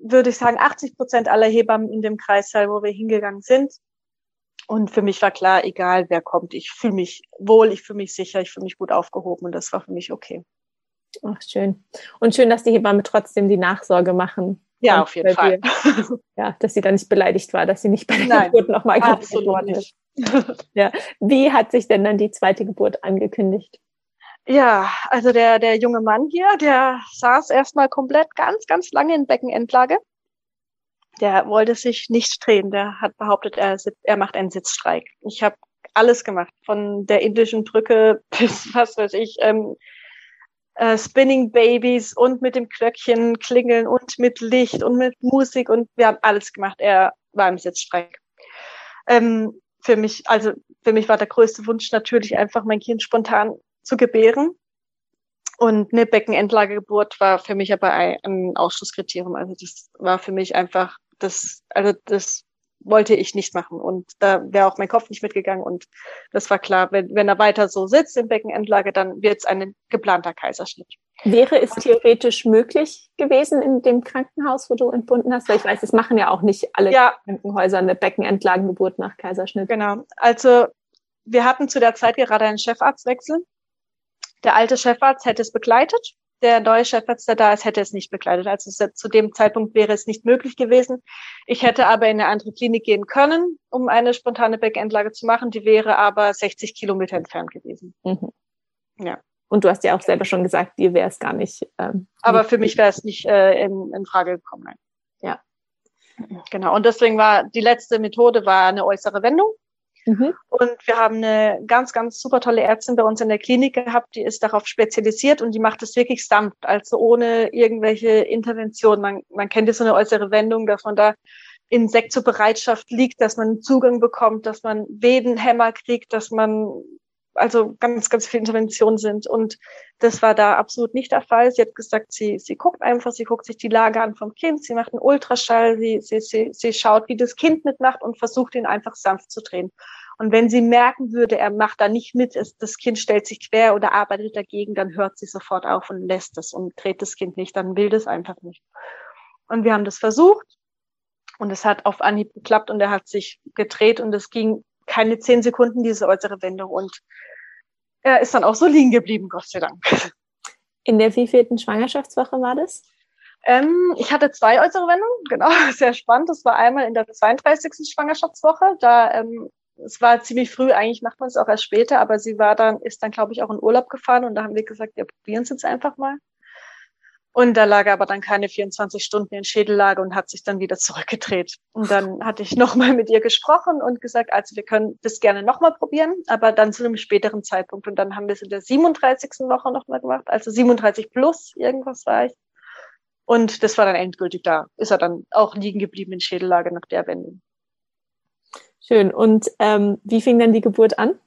würde ich sagen, 80 Prozent aller Hebammen in dem Kreissaal, wo wir hingegangen sind. Und für mich war klar, egal wer kommt, ich fühle mich wohl, ich fühle mich sicher, ich fühle mich gut aufgehoben und das war für mich okay. Ach, schön. Und schön, dass die Hebammen trotzdem die Nachsorge machen. Ja, auf jeden Fall. Ja, dass sie da nicht beleidigt war, dass sie nicht bei der Nein, Geburt nochmal absolut worden ist. Ja. Wie hat sich denn dann die zweite Geburt angekündigt? Ja, also der, der junge Mann hier, der saß erstmal komplett ganz, ganz lange in Beckenendlage. Der wollte sich nicht drehen. Der hat behauptet, er, er macht einen Sitzstreik. Ich habe alles gemacht, von der indischen Brücke bis, was weiß ich, ähm, äh, Spinning Babies und mit dem Glöckchen klingeln und mit Licht und mit Musik und wir haben alles gemacht. Er war im Sitzstreik. Ähm, für mich, also für mich war der größte Wunsch natürlich einfach mein Kind spontan zu gebären. Und eine Beckenendlagegeburt war für mich aber ein Ausschlusskriterium. Also das war für mich einfach das, also das wollte ich nicht machen. Und da wäre auch mein Kopf nicht mitgegangen. Und das war klar, wenn, wenn er weiter so sitzt in Beckenendlage, dann wird es ein geplanter Kaiserschnitt. Wäre es theoretisch möglich gewesen in dem Krankenhaus, wo du entbunden hast? Weil ich weiß, es machen ja auch nicht alle ja. Krankenhäuser eine Beckenendlagengeburt nach Kaiserschnitt. Genau. Also wir hatten zu der Zeit gerade einen Chefarztwechsel der alte Chefarzt hätte es begleitet. Der neue Chefarzt, der da ist, hätte es nicht begleitet. Also zu dem Zeitpunkt wäre es nicht möglich gewesen. Ich hätte aber in eine andere Klinik gehen können, um eine spontane Beckenendlage zu machen. Die wäre aber 60 Kilometer entfernt gewesen. Mhm. Ja. Und du hast ja auch selber schon gesagt, dir wäre es gar nicht. Ähm, Aber für mich wäre es nicht äh, in, in Frage gekommen. Nein. Ja. Genau. Und deswegen war die letzte Methode war eine äußere Wendung. Mhm. Und wir haben eine ganz, ganz super tolle Ärztin bei uns in der Klinik gehabt, die ist darauf spezialisiert und die macht es wirklich sanft, also ohne irgendwelche Intervention. Man, man kennt ja so eine äußere Wendung, dass man da zur Bereitschaft liegt, dass man Zugang bekommt, dass man Wedenhämmer kriegt, dass man also ganz, ganz viele Interventionen sind. Und das war da absolut nicht der Fall. Sie hat gesagt, sie, sie guckt einfach, sie guckt sich die Lage an vom Kind, sie macht einen Ultraschall, sie, sie, sie, sie schaut, wie das Kind mitmacht und versucht ihn einfach sanft zu drehen. Und wenn sie merken würde, er macht da nicht mit, das Kind stellt sich quer oder arbeitet dagegen, dann hört sie sofort auf und lässt es und dreht das Kind nicht, dann will das einfach nicht. Und wir haben das versucht und es hat auf Anhieb geklappt und er hat sich gedreht und es ging keine zehn Sekunden, diese äußere Wendung. Und er ist dann auch so liegen geblieben, Gott sei Dank. In der wievielten Schwangerschaftswoche war das? Ähm, ich hatte zwei äußere Wendungen, genau, sehr spannend. Das war einmal in der 32. Schwangerschaftswoche. Da ähm, es war ziemlich früh, eigentlich macht man es auch erst später, aber sie war dann, ist dann, glaube ich, auch in Urlaub gefahren und da haben wir gesagt, wir probieren es jetzt einfach mal. Und da lag er aber dann keine 24 Stunden in Schädellage und hat sich dann wieder zurückgedreht. Und dann hatte ich nochmal mit ihr gesprochen und gesagt, also wir können das gerne nochmal probieren, aber dann zu einem späteren Zeitpunkt. Und dann haben wir es in der 37. Woche nochmal gemacht, also 37 plus irgendwas war ich. Und das war dann endgültig da. Ist er dann auch liegen geblieben in Schädellage nach der Wendung. Schön. Und ähm, wie fing dann die Geburt an?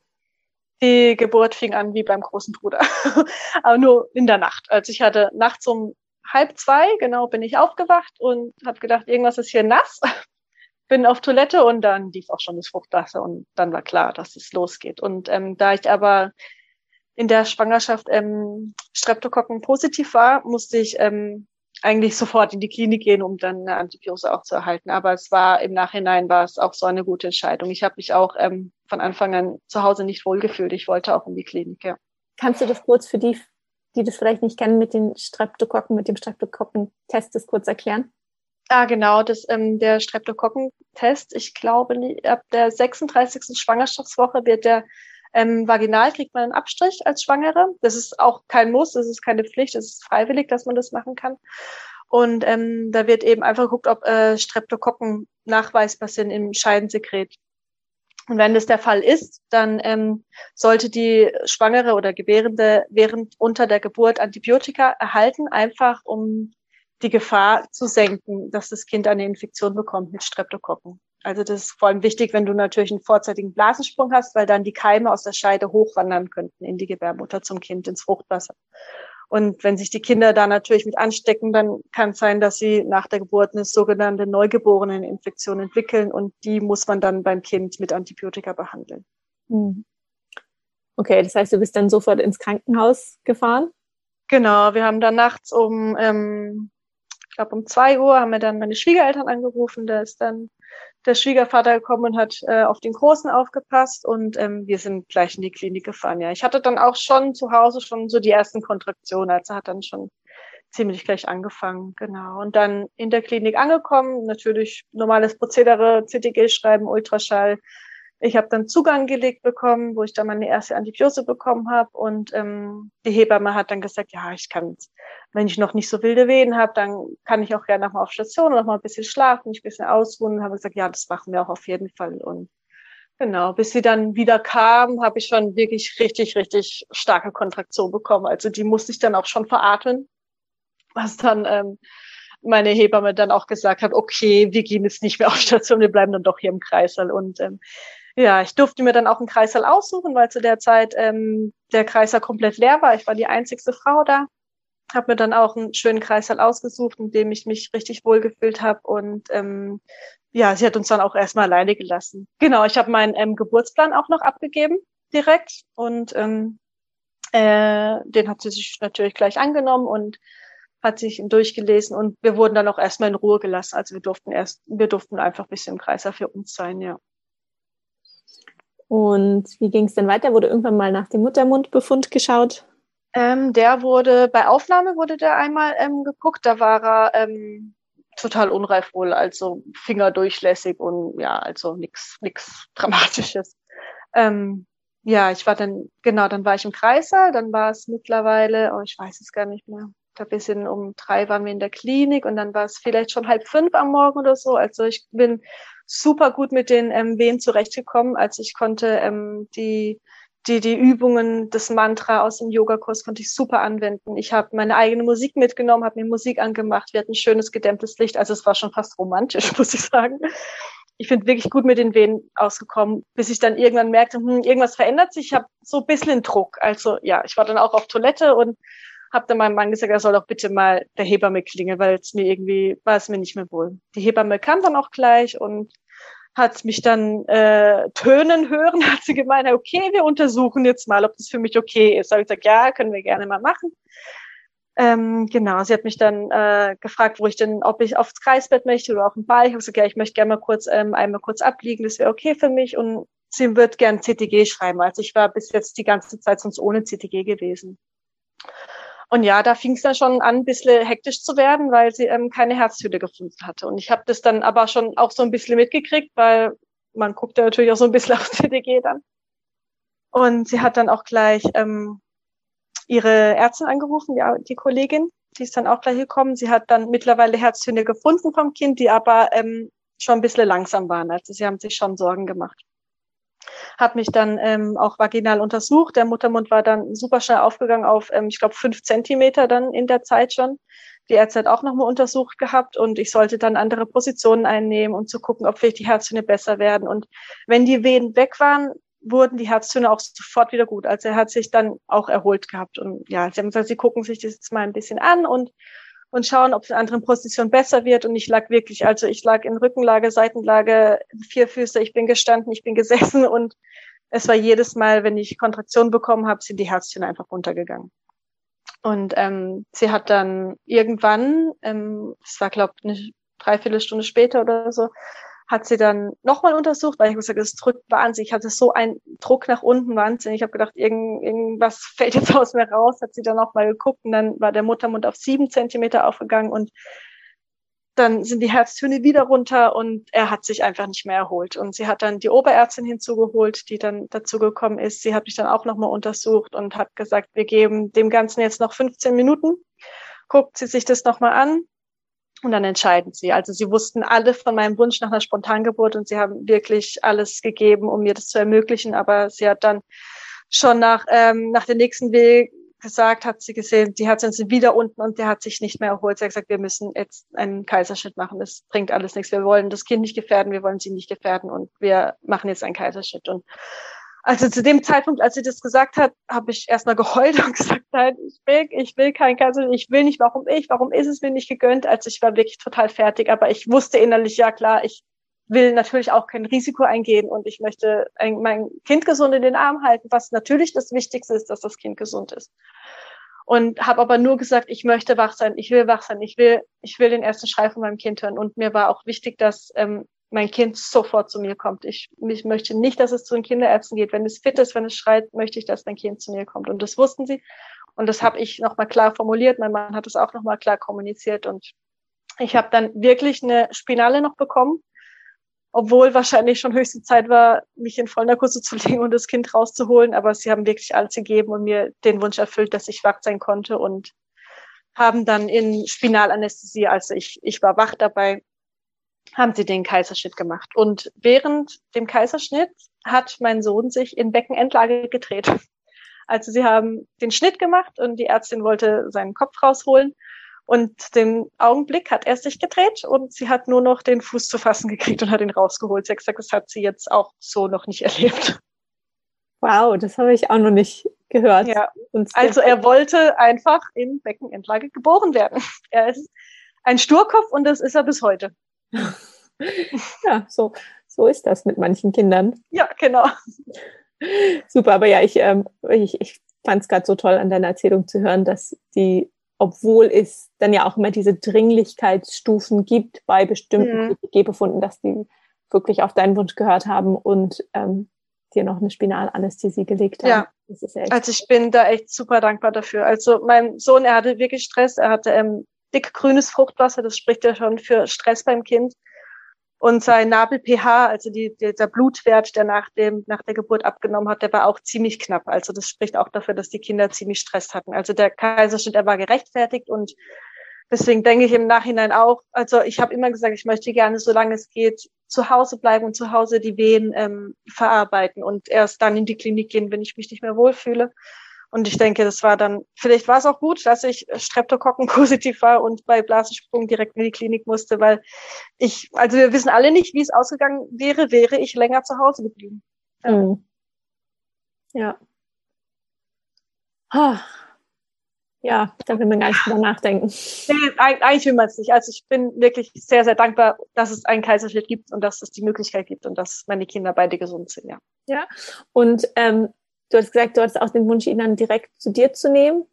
Die Geburt fing an wie beim großen Bruder, aber nur in der Nacht. Also ich hatte nachts um halb zwei, genau, bin ich aufgewacht und habe gedacht, irgendwas ist hier nass. bin auf Toilette und dann lief auch schon das Fruchtwasser und dann war klar, dass es losgeht. Und ähm, da ich aber in der Schwangerschaft ähm, Streptokokken positiv war, musste ich ähm, eigentlich sofort in die Klinik gehen, um dann eine Antibiose auch zu erhalten. Aber es war im Nachhinein war es auch so eine gute Entscheidung. Ich habe mich auch ähm, von Anfang an zu Hause nicht wohlgefühlt. Ich wollte auch in die Klinik, ja. Kannst du das kurz für die, die das vielleicht nicht kennen, mit den Streptokokken, mit dem Streptokokken-Test das kurz erklären? Ah, genau, das, ähm, der Streptokokken-Test. Ich glaube, ab der 36. Schwangerschaftswoche wird der ähm, vaginal kriegt man einen Abstrich als Schwangere. Das ist auch kein Muss, das ist keine Pflicht, es ist freiwillig, dass man das machen kann. Und ähm, da wird eben einfach geguckt, ob äh, Streptokokken nachweisbar sind im Scheidensekret. Und wenn das der Fall ist, dann ähm, sollte die Schwangere oder Gebärende während unter der Geburt Antibiotika erhalten, einfach um die Gefahr zu senken, dass das Kind eine Infektion bekommt mit Streptokokken. Also das ist vor allem wichtig, wenn du natürlich einen vorzeitigen Blasensprung hast, weil dann die Keime aus der Scheide hochwandern könnten in die Gebärmutter zum Kind, ins Fruchtwasser. Und wenn sich die Kinder da natürlich mit anstecken, dann kann es sein, dass sie nach der Geburt eine sogenannte Neugeboreneninfektion entwickeln und die muss man dann beim Kind mit Antibiotika behandeln. Hm. Okay, das heißt, du bist dann sofort ins Krankenhaus gefahren? Genau, wir haben dann nachts um, ähm, ich glaube um zwei Uhr haben wir dann meine Schwiegereltern angerufen. Da ist dann der Schwiegervater gekommen und hat äh, auf den Großen aufgepasst und ähm, wir sind gleich in die Klinik gefahren. Ja, ich hatte dann auch schon zu Hause schon so die ersten Kontraktionen, also hat dann schon ziemlich gleich angefangen, genau. Und dann in der Klinik angekommen, natürlich normales Prozedere, CTG schreiben, Ultraschall, ich habe dann Zugang gelegt bekommen, wo ich dann meine erste Antibiose bekommen habe. Und ähm, die Hebamme hat dann gesagt, ja, ich kann, wenn ich noch nicht so wilde Wehen habe, dann kann ich auch gerne nochmal auf Station und noch mal ein bisschen schlafen, mich ein bisschen ausruhen. Habe gesagt, ja, das machen wir auch auf jeden Fall. Und genau, bis sie dann wieder kam, habe ich schon wirklich richtig, richtig starke Kontraktion bekommen. Also die musste ich dann auch schon veratmen, was dann ähm, meine Hebamme dann auch gesagt hat, okay, wir gehen jetzt nicht mehr auf Station, wir bleiben dann doch hier im Kreissaal. Und ähm, ja, ich durfte mir dann auch einen Kreissaal aussuchen, weil zu der Zeit ähm, der Kreissaal komplett leer war. Ich war die einzigste Frau da. Habe mir dann auch einen schönen Kreissaal ausgesucht, in dem ich mich richtig wohlgefühlt habe. Und ähm, ja, sie hat uns dann auch erstmal alleine gelassen. Genau, ich habe meinen ähm, Geburtsplan auch noch abgegeben direkt und ähm, äh, den hat sie sich natürlich gleich angenommen und hat sich durchgelesen und wir wurden dann auch erstmal in Ruhe gelassen. Also wir durften erst, wir durften einfach ein bisschen im Kreiser für uns sein, ja. Und wie ging es denn weiter? Wurde irgendwann mal nach dem Muttermundbefund geschaut? Ähm, der wurde, bei Aufnahme wurde der einmal ähm, geguckt, da war er ähm, total unreif wohl, also Finger durchlässig und ja, also nichts nix Dramatisches. Ähm, ja, ich war dann, genau, dann war ich im Kreißsaal, dann war es mittlerweile, oh, ich weiß es gar nicht mehr, da bisschen um drei waren wir in der Klinik und dann war es vielleicht schon halb fünf am Morgen oder so. Also ich bin super gut mit den ähm, Wehen zurechtgekommen. Also ich konnte ähm, die die, die Übungen, das Mantra aus dem Yogakurs konnte ich super anwenden. Ich habe meine eigene Musik mitgenommen, habe mir Musik angemacht. Wir hatten schönes gedämmtes Licht. Also es war schon fast romantisch, muss ich sagen. Ich bin wirklich gut mit den Wehen ausgekommen, bis ich dann irgendwann merkte, hm, irgendwas verändert sich. Ich habe so ein bisschen Druck. Also ja, ich war dann auch auf Toilette und habe dann meinem Mann gesagt, er soll doch bitte mal der Hebamme klingeln, weil es mir irgendwie war es mir nicht mehr wohl. Die Hebamme kam dann auch gleich und hat mich dann äh, tönen hören, hat sie gemeint, okay, wir untersuchen jetzt mal, ob das für mich okay ist. Da habe ich gesagt, ja, können wir gerne mal machen. Ähm, genau, sie hat mich dann äh, gefragt, wo ich denn, ob ich aufs Kreisbett möchte oder auf den Ball. Ich habe gesagt, ja, ich möchte gerne mal kurz ähm, einmal kurz abliegen, das wäre okay für mich. Und sie wird gern CTG schreiben. Also ich war bis jetzt die ganze Zeit sonst ohne CTG gewesen. Und ja, da fing es dann schon an, ein bisschen hektisch zu werden, weil sie ähm, keine Herzhülle gefunden hatte. Und ich habe das dann aber schon auch so ein bisschen mitgekriegt, weil man guckt ja natürlich auch so ein bisschen auf CDG dann. Und sie hat dann auch gleich ähm, ihre Ärztin angerufen, die, die Kollegin, die ist dann auch gleich gekommen. Sie hat dann mittlerweile Herzhülle gefunden vom Kind, die aber ähm, schon ein bisschen langsam waren. Also sie haben sich schon Sorgen gemacht habe mich dann ähm, auch vaginal untersucht. Der Muttermund war dann super schnell aufgegangen auf, ähm, ich glaube, fünf Zentimeter dann in der Zeit schon. Die Ärzte hat auch nochmal untersucht gehabt und ich sollte dann andere Positionen einnehmen, um zu gucken, ob vielleicht die Herztöne besser werden. Und wenn die Wehen weg waren, wurden die Herztöne auch sofort wieder gut. Also er hat sich dann auch erholt gehabt. Und ja, sie haben gesagt, sie gucken sich das jetzt mal ein bisschen an und und schauen, ob es in anderen Positionen besser wird. Und ich lag wirklich, also ich lag in Rückenlage, Seitenlage, vier Füße, ich bin gestanden, ich bin gesessen und es war jedes Mal, wenn ich Kontraktion bekommen habe, sind die Herzchen einfach runtergegangen. Und ähm, sie hat dann irgendwann, ähm, es war glaube ich eine Dreiviertelstunde später oder so, hat sie dann nochmal untersucht, weil ich gesagt es drückt wahnsinnig. Ich hatte so einen Druck nach unten, wahnsinnig. Ich habe gedacht, irgend, irgendwas fällt jetzt aus mir raus. Hat sie dann nochmal geguckt und dann war der Muttermund auf sieben Zentimeter aufgegangen und dann sind die Herztöne wieder runter und er hat sich einfach nicht mehr erholt. Und sie hat dann die Oberärztin hinzugeholt, die dann dazu gekommen ist. Sie hat mich dann auch nochmal untersucht und hat gesagt, wir geben dem Ganzen jetzt noch 15 Minuten. Guckt sie sich das nochmal an und dann entscheiden sie. Also sie wussten alle von meinem Wunsch nach einer Spontangeburt und sie haben wirklich alles gegeben, um mir das zu ermöglichen. Aber sie hat dann schon nach, ähm, nach dem nächsten Weg gesagt, hat sie gesehen, die Herzchen sind wieder unten und der hat sich nicht mehr erholt. Sie hat gesagt, wir müssen jetzt einen Kaiserschnitt machen. Das bringt alles nichts. Wir wollen das Kind nicht gefährden, wir wollen sie nicht gefährden und wir machen jetzt einen Kaiserschnitt. Und also zu dem Zeitpunkt, als sie das gesagt hat, habe ich erstmal geheult und gesagt, nein, ich will, ich will kein Kaiser, ich will nicht, warum ich, warum ist es mir nicht gegönnt? Also ich war wirklich total fertig, aber ich wusste innerlich, ja klar, ich will natürlich auch kein Risiko eingehen und ich möchte ein, mein Kind gesund in den Arm halten, was natürlich das Wichtigste ist, dass das Kind gesund ist. Und habe aber nur gesagt, ich möchte wach sein, ich will wach sein, ich will, ich will den ersten Schrei von meinem Kind hören. Und mir war auch wichtig, dass ähm, mein Kind sofort zu mir kommt. Ich, ich möchte nicht, dass es zu den Kinderärzten geht. Wenn es fit ist, wenn es schreit, möchte ich, dass mein Kind zu mir kommt. Und das wussten sie. Und das habe ich nochmal klar formuliert. Mein Mann hat es auch nochmal klar kommuniziert. Und ich habe dann wirklich eine Spinale noch bekommen, obwohl wahrscheinlich schon höchste Zeit war, mich in Vollnarkose zu legen und das Kind rauszuholen. Aber sie haben wirklich alles gegeben und mir den Wunsch erfüllt, dass ich wach sein konnte und haben dann in Spinalanästhesie, also ich, ich war wach dabei, haben sie den Kaiserschnitt gemacht. Und während dem Kaiserschnitt hat mein Sohn sich in Beckenendlage gedreht. Also sie haben den Schnitt gemacht und die Ärztin wollte seinen Kopf rausholen. Und den Augenblick hat er sich gedreht und sie hat nur noch den Fuß zu fassen gekriegt und hat ihn rausgeholt. Sie hat gesagt, das hat sie jetzt auch so noch nicht erlebt. Wow, das habe ich auch noch nicht gehört. Ja. also er wollte einfach in Beckenendlage geboren werden. Er ist ein Sturkopf und das ist er bis heute. ja, so, so ist das mit manchen Kindern. Ja, genau. Super, aber ja, ich, ähm, ich, ich fand es gerade so toll an deiner Erzählung zu hören, dass die, obwohl es dann ja auch immer diese Dringlichkeitsstufen gibt bei bestimmten mhm. G-Befunden, dass die wirklich auf deinen Wunsch gehört haben und ähm, dir noch eine Spinalanästhesie gelegt haben. Ja, ja also ich bin da echt super dankbar dafür. Also mein Sohn, er hatte wirklich Stress, er hatte ähm, dick grünes Fruchtwasser, das spricht ja schon für Stress beim Kind. Und sein Nabel-pH, also die, dieser Blutwert, der nach, dem, nach der Geburt abgenommen hat, der war auch ziemlich knapp. Also das spricht auch dafür, dass die Kinder ziemlich Stress hatten. Also der Kaiserschnitt, der war gerechtfertigt und deswegen denke ich im Nachhinein auch, also ich habe immer gesagt, ich möchte gerne, solange es geht, zu Hause bleiben und zu Hause die Wehen ähm, verarbeiten und erst dann in die Klinik gehen, wenn ich mich nicht mehr wohlfühle. Und ich denke, das war dann, vielleicht war es auch gut, dass ich Streptokokken positiv war und bei Blasensprung direkt in die Klinik musste, weil ich, also wir wissen alle nicht, wie es ausgegangen wäre, wäre ich länger zu Hause geblieben. Ja. Mhm. Ja. Ah. Ja, da will man gar nicht drüber nachdenken. Nee, eigentlich will man es nicht. Also ich bin wirklich sehr, sehr dankbar, dass es einen Kaiserschnitt gibt und dass es die Möglichkeit gibt und dass meine Kinder beide gesund sind, ja. Ja. Und ähm, Du hast gesagt, du hattest auch den Wunsch, ihn dann direkt zu dir zu nehmen.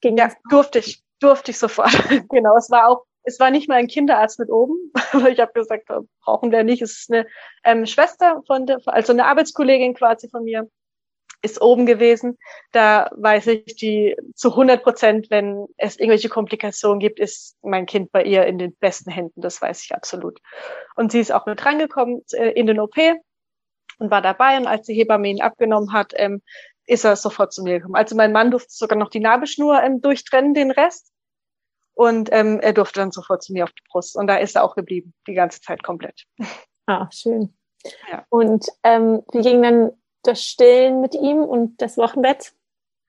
Ging ja, durfte ich, durfte ich sofort. genau, es war auch, es war nicht mal ein Kinderarzt mit oben, aber ich habe gesagt, brauchen wir nicht. Es ist eine ähm, Schwester von der, also eine Arbeitskollegin quasi von mir, ist oben gewesen. Da weiß ich die zu 100 Prozent, wenn es irgendwelche Komplikationen gibt, ist mein Kind bei ihr in den besten Händen. Das weiß ich absolut. Und sie ist auch mit reingekommen äh, in den OP und war dabei. Und als die Hebamme ihn abgenommen hat, ähm, ist er sofort zu mir gekommen. Also mein Mann durfte sogar noch die Nabelschnur ähm, durchtrennen, den Rest. Und ähm, er durfte dann sofort zu mir auf die Brust. Und da ist er auch geblieben, die ganze Zeit komplett. Ah, schön. Ja. Und ähm, wie ging dann das Stillen mit ihm und das Wochenbett?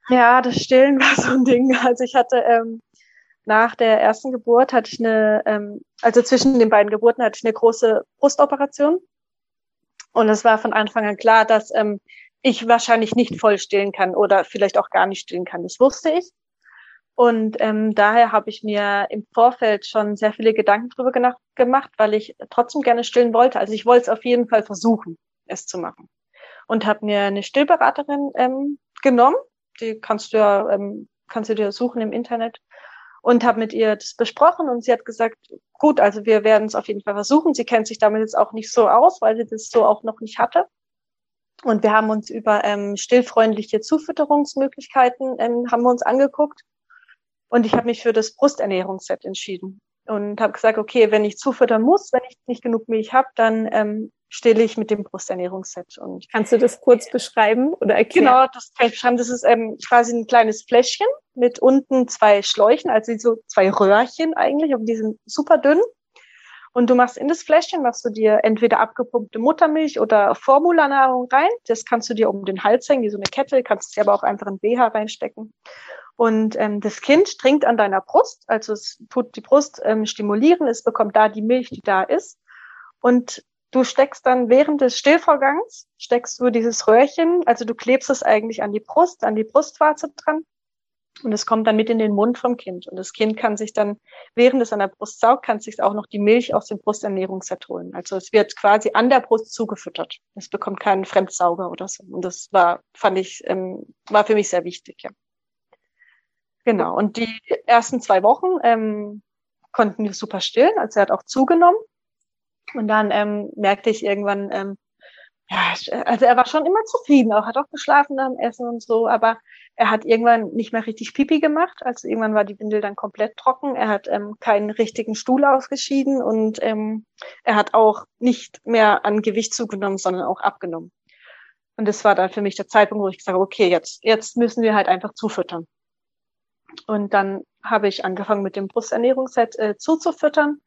Ja, das Stillen war so ein Ding. Also ich hatte ähm, nach der ersten Geburt hatte ich eine, ähm, also zwischen den beiden Geburten hatte ich eine große Brustoperation. Und es war von Anfang an klar, dass ähm, ich wahrscheinlich nicht voll stillen kann oder vielleicht auch gar nicht stillen kann. Das wusste ich. Und ähm, daher habe ich mir im Vorfeld schon sehr viele Gedanken drüber gemacht, weil ich trotzdem gerne stillen wollte. Also ich wollte es auf jeden Fall versuchen, es zu machen. Und habe mir eine Stillberaterin ähm, genommen. Die kannst du ja, ähm, kannst du dir suchen im Internet und habe mit ihr das besprochen und sie hat gesagt, gut, also wir werden es auf jeden Fall versuchen. Sie kennt sich damit jetzt auch nicht so aus, weil sie das so auch noch nicht hatte. Und wir haben uns über ähm, stillfreundliche Zufütterungsmöglichkeiten ähm, haben wir uns angeguckt. Und ich habe mich für das Brusternährungsset entschieden und habe gesagt, okay, wenn ich zufüttern muss, wenn ich nicht genug Milch habe, dann ähm, stille ich mit dem Brusternährungsset. Und Kannst du das kurz beschreiben oder erklären? Genau, das kann ich beschreiben. Das ist ähm, quasi ein kleines Fläschchen mit unten zwei Schläuchen, also so zwei Röhrchen eigentlich, aber die sind super dünn. Und du machst in das Fläschchen, machst du dir entweder abgepumpte Muttermilch oder Formularnahrung rein. Das kannst du dir um den Hals hängen, wie so eine Kette, kannst du dir aber auch einfach ein BH reinstecken. Und ähm, das Kind trinkt an deiner Brust, also es tut die Brust ähm, stimulieren, es bekommt da die Milch, die da ist. Und Du steckst dann während des Stillvorgangs, steckst du dieses Röhrchen, also du klebst es eigentlich an die Brust, an die Brustwarze dran. Und es kommt dann mit in den Mund vom Kind. Und das Kind kann sich dann, während es an der Brust saugt, kann sich auch noch die Milch aus dem Brusternährungsset holen. Also es wird quasi an der Brust zugefüttert. Es bekommt keinen Fremdsauger oder so. Und das war, fand ich, ähm, war für mich sehr wichtig, ja. Genau. Und die ersten zwei Wochen ähm, konnten wir super stillen. Also er hat auch zugenommen. Und dann ähm, merkte ich irgendwann, ähm, ja, also er war schon immer zufrieden, auch hat auch geschlafen am Essen und so, aber er hat irgendwann nicht mehr richtig Pipi gemacht. Also irgendwann war die Windel dann komplett trocken. Er hat ähm, keinen richtigen Stuhl ausgeschieden und ähm, er hat auch nicht mehr an Gewicht zugenommen, sondern auch abgenommen. Und das war dann für mich der Zeitpunkt, wo ich gesagt habe, okay, jetzt, jetzt müssen wir halt einfach zufüttern. Und dann habe ich angefangen mit dem Brusternährungsset äh, zuzufüttern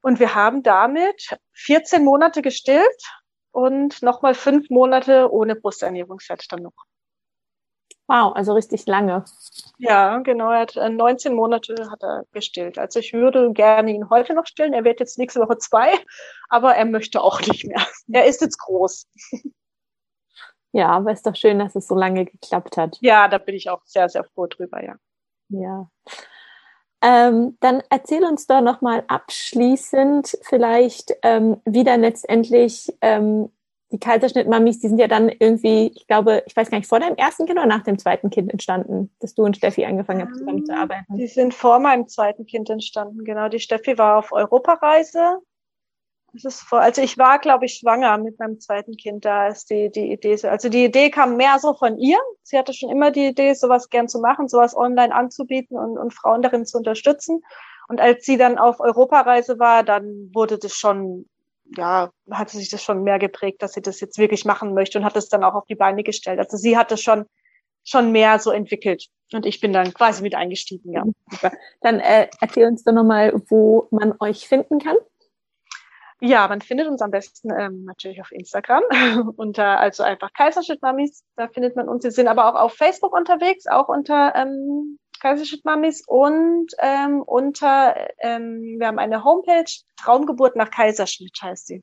und wir haben damit 14 Monate gestillt und nochmal fünf Monate ohne Brusternährungsset dann noch. Wow, also richtig lange. Ja, genau. Er hat 19 äh, Monate hat er gestillt. Also ich würde gerne ihn heute noch stillen. Er wird jetzt nächste Woche zwei, aber er möchte auch nicht mehr. Er ist jetzt groß. Ja, aber ist doch schön, dass es so lange geklappt hat. Ja, da bin ich auch sehr, sehr froh drüber, ja. Ja. Ähm, dann erzähl uns doch nochmal abschließend vielleicht, ähm, wie dann letztendlich ähm, die Kaiserschnittmamis, die sind ja dann irgendwie, ich glaube, ich weiß gar nicht, vor deinem ersten Kind oder nach dem zweiten Kind entstanden, dass du und Steffi angefangen habt, zusammen zu arbeiten? Die sind vor meinem zweiten Kind entstanden, genau. Die Steffi war auf Europareise das ist vor, also ich war, glaube ich, schwanger mit meinem zweiten Kind. Da ist die, die Idee so. Also die Idee kam mehr so von ihr. Sie hatte schon immer die Idee, sowas gern zu machen, sowas online anzubieten und, und Frauen darin zu unterstützen. Und als sie dann auf Europareise war, dann wurde das schon ja, hat sich das schon mehr geprägt, dass sie das jetzt wirklich machen möchte und hat das dann auch auf die Beine gestellt. Also sie hat das schon, schon mehr so entwickelt. Und ich bin dann quasi mit eingestiegen, ja. Dann äh, erzähl uns doch nochmal, wo man euch finden kann. Ja, man findet uns am besten ähm, natürlich auf Instagram unter also einfach Kaiserschnitt-Mamis, da findet man uns. Wir sind aber auch auf Facebook unterwegs, auch unter ähm, Kaiserschnitt-Mamis und ähm, unter, ähm, wir haben eine Homepage, Traumgeburt nach Kaiserschnitt heißt sie.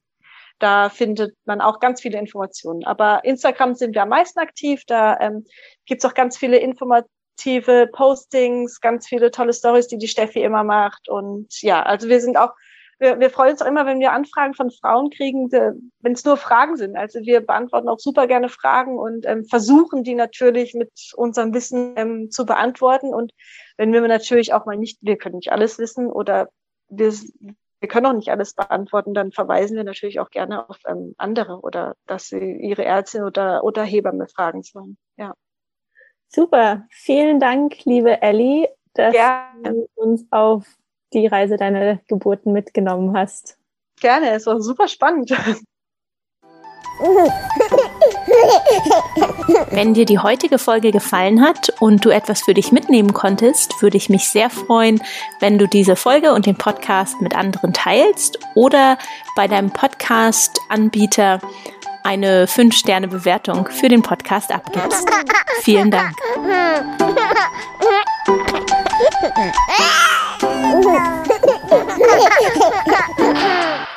Da findet man auch ganz viele Informationen. Aber Instagram sind wir am meisten aktiv. Da ähm, gibt auch ganz viele informative Postings, ganz viele tolle Stories, die die Steffi immer macht. Und ja, also wir sind auch wir, wir freuen uns auch immer, wenn wir Anfragen von Frauen kriegen, wenn es nur Fragen sind. Also wir beantworten auch super gerne Fragen und ähm, versuchen die natürlich mit unserem Wissen ähm, zu beantworten. Und wenn wir natürlich auch mal nicht, wir können nicht alles wissen oder wir, wir können auch nicht alles beantworten, dann verweisen wir natürlich auch gerne auf ähm, andere oder dass sie ihre Ärztin oder, oder Hebamme fragen sollen. Ja. Super. Vielen Dank, liebe Ellie, dass Gerne. du uns auf die Reise deiner Geburten mitgenommen hast. Gerne, es war super spannend. Wenn dir die heutige Folge gefallen hat und du etwas für dich mitnehmen konntest, würde ich mich sehr freuen, wenn du diese Folge und den Podcast mit anderen teilst oder bei deinem Podcast-Anbieter eine 5-Sterne-Bewertung für den Podcast abgibst. Vielen Dank. フフフフ。